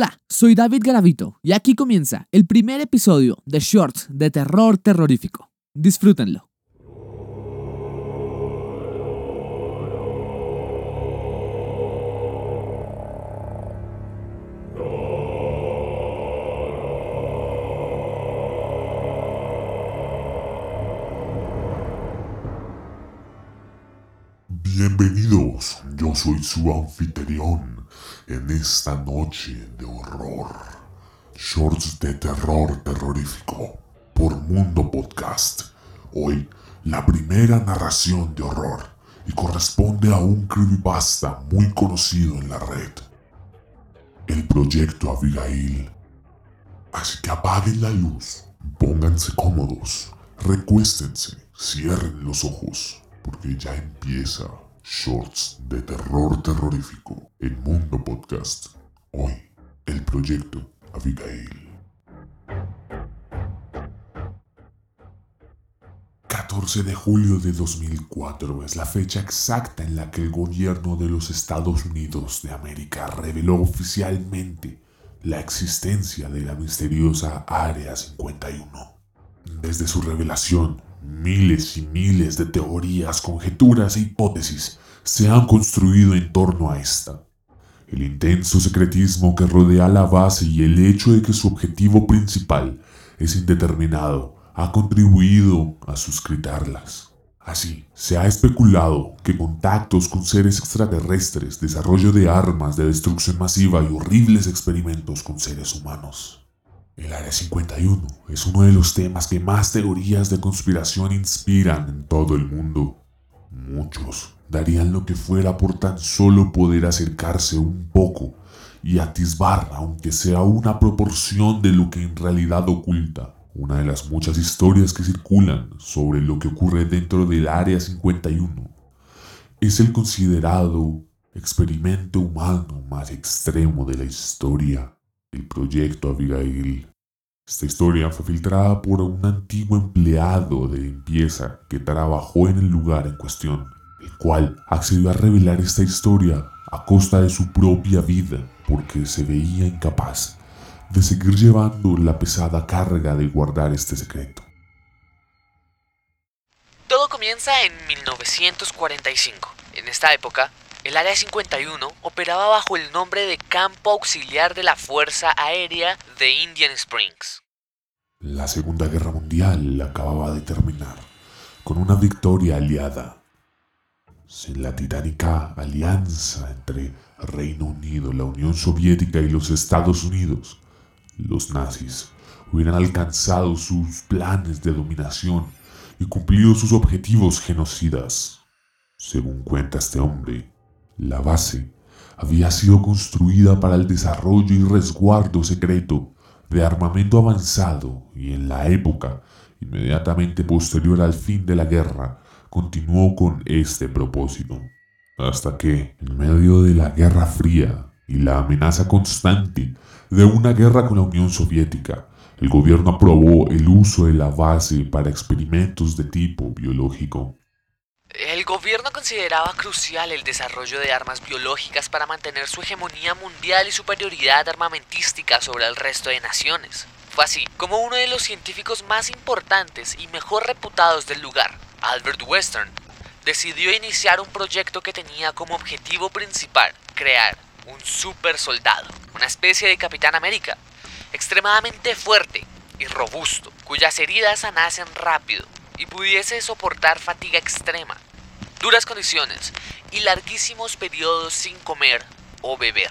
Hola, soy David Garavito y aquí comienza el primer episodio de Shorts de Terror Terrorífico. Disfrútenlo. Bienvenidos, yo soy su anfitrión en esta noche de horror. Shorts de terror terrorífico por Mundo Podcast. Hoy, la primera narración de horror y corresponde a un creepypasta muy conocido en la red. El proyecto Abigail. Así que apaguen la luz, pónganse cómodos, recuéstense, cierren los ojos, porque ya empieza Shorts de terror terrorífico en Mundo Podcast. Hoy, el proyecto Abigail. 14 de julio de 2004 es la fecha exacta en la que el gobierno de los Estados Unidos de América reveló oficialmente la existencia de la misteriosa Área 51. Desde su revelación, miles y miles de teorías, conjeturas e hipótesis se han construido en torno a esta. El intenso secretismo que rodea la base y el hecho de que su objetivo principal es indeterminado ha contribuido a suscritarlas. Así, se ha especulado que contactos con seres extraterrestres, desarrollo de armas de destrucción masiva y horribles experimentos con seres humanos. El Área 51 es uno de los temas que más teorías de conspiración inspiran en todo el mundo. Muchos darían lo que fuera por tan solo poder acercarse un poco y atisbar, aunque sea una proporción de lo que en realidad oculta. Una de las muchas historias que circulan sobre lo que ocurre dentro del Área 51 es el considerado experimento humano más extremo de la historia, el Proyecto Abigail. Esta historia fue filtrada por un antiguo empleado de limpieza que trabajó en el lugar en cuestión, el cual accedió a revelar esta historia a costa de su propia vida porque se veía incapaz de seguir llevando la pesada carga de guardar este secreto. Todo comienza en 1945. En esta época, el Área 51 operaba bajo el nombre de Campo Auxiliar de la Fuerza Aérea de Indian Springs. La Segunda Guerra Mundial acababa de terminar con una victoria aliada. Sin la titánica alianza entre Reino Unido, la Unión Soviética y los Estados Unidos, los nazis hubieran alcanzado sus planes de dominación y cumplido sus objetivos genocidas. Según cuenta este hombre, la base había sido construida para el desarrollo y resguardo secreto de armamento avanzado y en la época inmediatamente posterior al fin de la guerra continuó con este propósito. Hasta que, en medio de la Guerra Fría y la amenaza constante de una guerra con la Unión Soviética, el gobierno aprobó el uso de la base para experimentos de tipo biológico. El gobierno consideraba crucial el desarrollo de armas biológicas para mantener su hegemonía mundial y superioridad armamentística sobre el resto de naciones. Fue así como uno de los científicos más importantes y mejor reputados del lugar, Albert Western, decidió iniciar un proyecto que tenía como objetivo principal crear un super soldado, una especie de Capitán América, extremadamente fuerte y robusto, cuyas heridas sanasen rápido y pudiese soportar fatiga extrema, duras condiciones y larguísimos periodos sin comer o beber.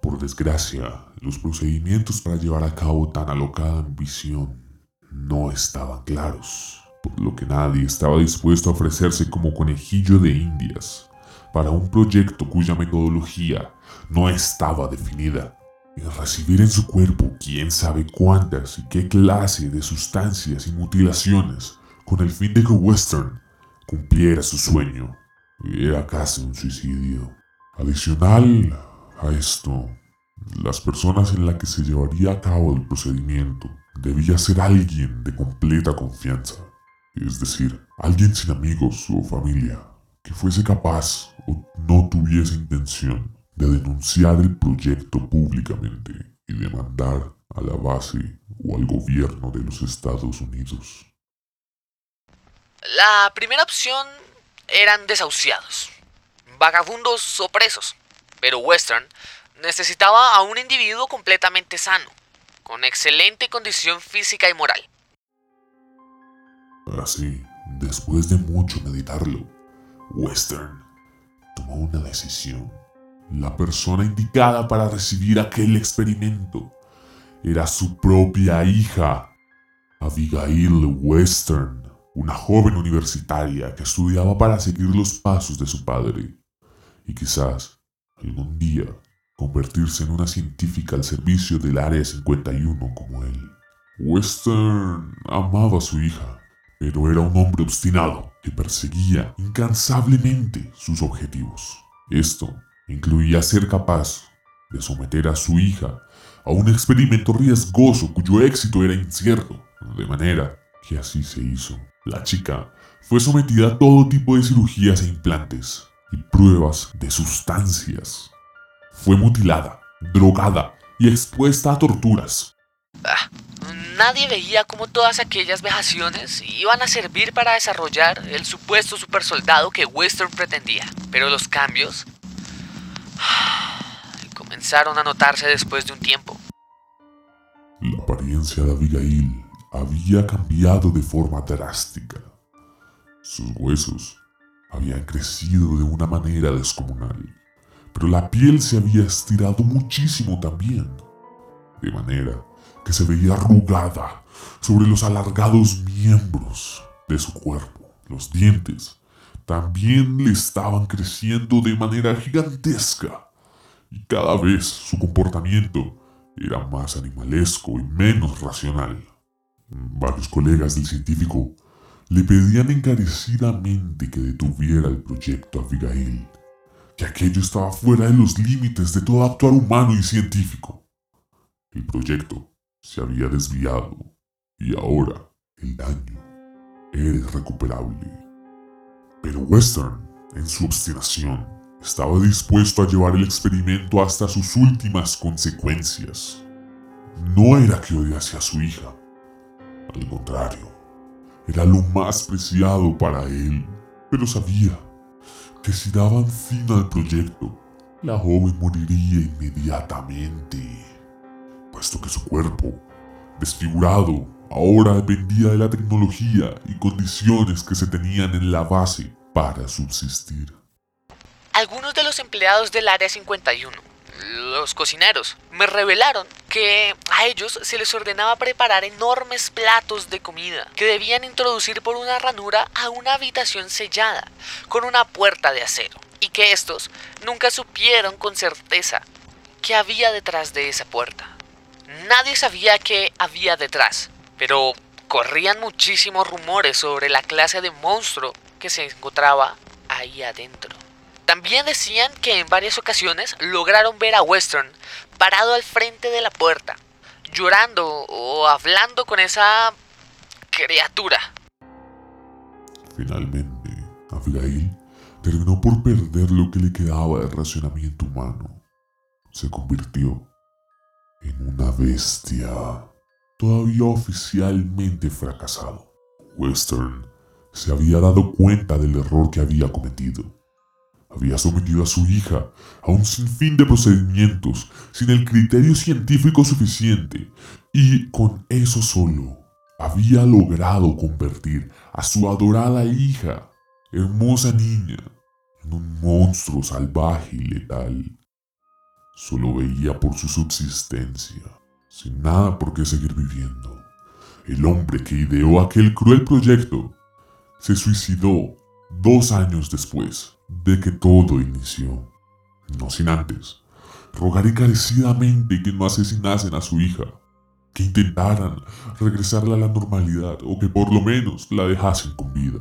Por desgracia, los procedimientos para llevar a cabo tan alocada ambición no estaban claros, por lo que nadie estaba dispuesto a ofrecerse como conejillo de indias para un proyecto cuya metodología no estaba definida y recibir en su cuerpo quién sabe cuántas y qué clase de sustancias y mutilaciones con el fin de que Western cumpliera su sueño. Era casi un suicidio. Adicional a esto, las personas en las que se llevaría a cabo el procedimiento debía ser alguien de completa confianza, es decir, alguien sin amigos o familia que fuese capaz o no tuviese intención de denunciar el proyecto públicamente y demandar a la base o al gobierno de los Estados Unidos. La primera opción eran desahuciados, vagabundos o presos, pero Western necesitaba a un individuo completamente sano, con excelente condición física y moral. Así, después de mucho meditarlo, Western tomó una decisión. La persona indicada para recibir aquel experimento era su propia hija, Abigail Western, una joven universitaria que estudiaba para seguir los pasos de su padre y quizás algún día convertirse en una científica al servicio del Área 51 como él. Western amaba a su hija, pero era un hombre obstinado que perseguía incansablemente sus objetivos. Esto incluía ser capaz de someter a su hija a un experimento riesgoso cuyo éxito era incierto, de manera que así se hizo. La chica fue sometida a todo tipo de cirugías e implantes y pruebas de sustancias. Fue mutilada, drogada y expuesta a torturas. Ah, nadie veía cómo todas aquellas vejaciones iban a servir para desarrollar el supuesto supersoldado que Western pretendía. Pero los cambios comenzaron a notarse después de un tiempo. La apariencia de Abigail había cambiado de forma drástica. Sus huesos habían crecido de una manera descomunal, pero la piel se había estirado muchísimo también, de manera que se veía arrugada sobre los alargados miembros de su cuerpo. Los dientes también le estaban creciendo de manera gigantesca y cada vez su comportamiento era más animalesco y menos racional. Varios colegas del científico le pedían encarecidamente que detuviera el proyecto Abigail, que aquello estaba fuera de los límites de todo actuar humano y científico. El proyecto se había desviado y ahora el daño era irrecuperable. Pero Western, en su obstinación, estaba dispuesto a llevar el experimento hasta sus últimas consecuencias. No era que odiase a su hija, al contrario, era lo más preciado para él, pero sabía que si daban fin al proyecto, la joven moriría inmediatamente, puesto que su cuerpo, desfigurado, ahora dependía de la tecnología y condiciones que se tenían en la base para subsistir. Algunos de los empleados del Área 51 los cocineros me revelaron que a ellos se les ordenaba preparar enormes platos de comida que debían introducir por una ranura a una habitación sellada con una puerta de acero y que estos nunca supieron con certeza qué había detrás de esa puerta. Nadie sabía qué había detrás, pero corrían muchísimos rumores sobre la clase de monstruo que se encontraba ahí adentro. También decían que en varias ocasiones lograron ver a Western parado al frente de la puerta, llorando o hablando con esa criatura. Finalmente, Abigail terminó por perder lo que le quedaba de racionamiento humano. Se convirtió en una bestia, todavía oficialmente fracasado. Western se había dado cuenta del error que había cometido había sometido a su hija a un sinfín de procedimientos sin el criterio científico suficiente y con eso solo había logrado convertir a su adorada hija, hermosa niña, en un monstruo salvaje y letal. Solo veía por su subsistencia, sin nada por qué seguir viviendo. El hombre que ideó aquel cruel proyecto se suicidó dos años después de que todo inició. No sin antes rogar encarecidamente que no asesinasen a su hija, que intentaran regresarla a la normalidad o que por lo menos la dejasen con vida.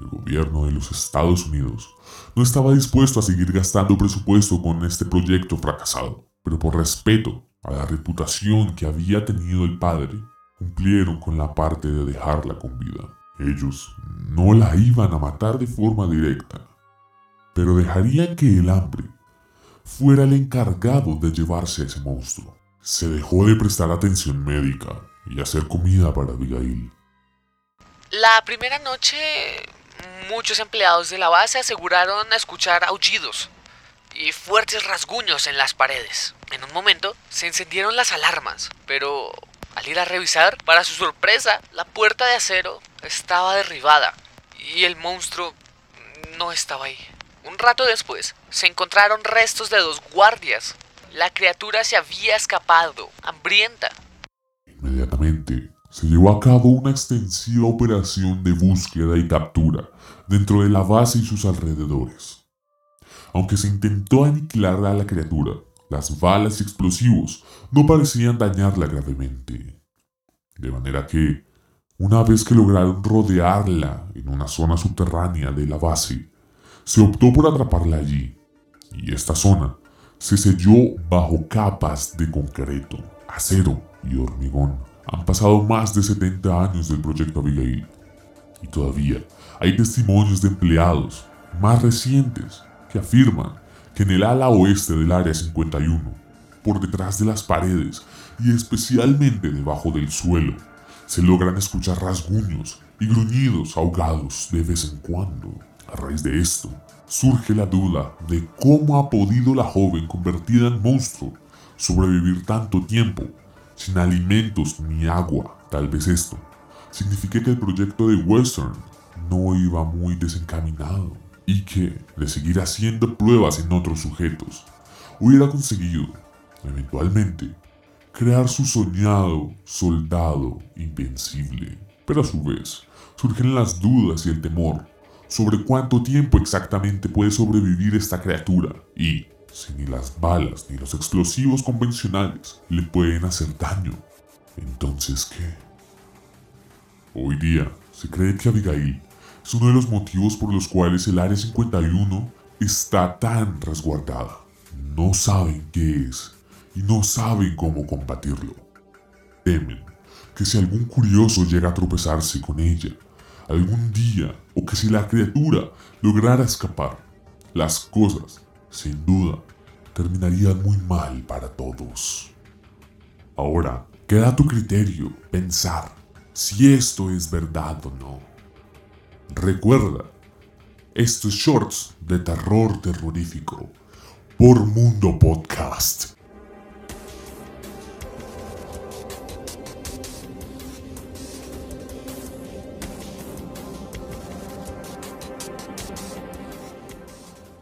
El gobierno de los Estados Unidos no estaba dispuesto a seguir gastando presupuesto con este proyecto fracasado, pero por respeto a la reputación que había tenido el padre, cumplieron con la parte de dejarla con vida. Ellos no la iban a matar de forma directa, pero dejarían que el hambre fuera el encargado de llevarse a ese monstruo. Se dejó de prestar atención médica y hacer comida para Abigail. La primera noche, muchos empleados de la base aseguraron escuchar aullidos y fuertes rasguños en las paredes. En un momento se encendieron las alarmas, pero al ir a revisar, para su sorpresa, la puerta de acero estaba derribada y el monstruo no estaba ahí. Un rato después, se encontraron restos de dos guardias. La criatura se había escapado, hambrienta. Inmediatamente, se llevó a cabo una extensiva operación de búsqueda y captura dentro de la base y sus alrededores. Aunque se intentó aniquilar a la criatura, las balas y explosivos no parecían dañarla gravemente. De manera que, una vez que lograron rodearla en una zona subterránea de la base, se optó por atraparla allí, y esta zona se selló bajo capas de concreto, acero y hormigón. Han pasado más de 70 años del proyecto Abigail, y todavía hay testimonios de empleados más recientes que afirman que en el ala oeste del Área 51, por detrás de las paredes y especialmente debajo del suelo, se logran escuchar rasguños y gruñidos ahogados de vez en cuando. A raíz de esto, surge la duda de cómo ha podido la joven convertida en monstruo sobrevivir tanto tiempo sin alimentos ni agua. Tal vez esto signifique que el proyecto de Western no iba muy desencaminado y que, de seguir haciendo pruebas en otros sujetos, hubiera conseguido, eventualmente, crear su soñado soldado invencible. Pero a su vez, surgen las dudas y el temor sobre cuánto tiempo exactamente puede sobrevivir esta criatura y si ni las balas ni los explosivos convencionales le pueden hacer daño. Entonces, ¿qué? Hoy día se cree que Abigail es uno de los motivos por los cuales el Área 51 está tan resguardada. No saben qué es y no saben cómo combatirlo. Temen que si algún curioso llega a tropezarse con ella algún día o que si la criatura lograra escapar, las cosas, sin duda, terminarían muy mal para todos. Ahora, queda a tu criterio pensar si esto es verdad o no. Recuerda, estos shorts de terror terrorífico por Mundo Podcast.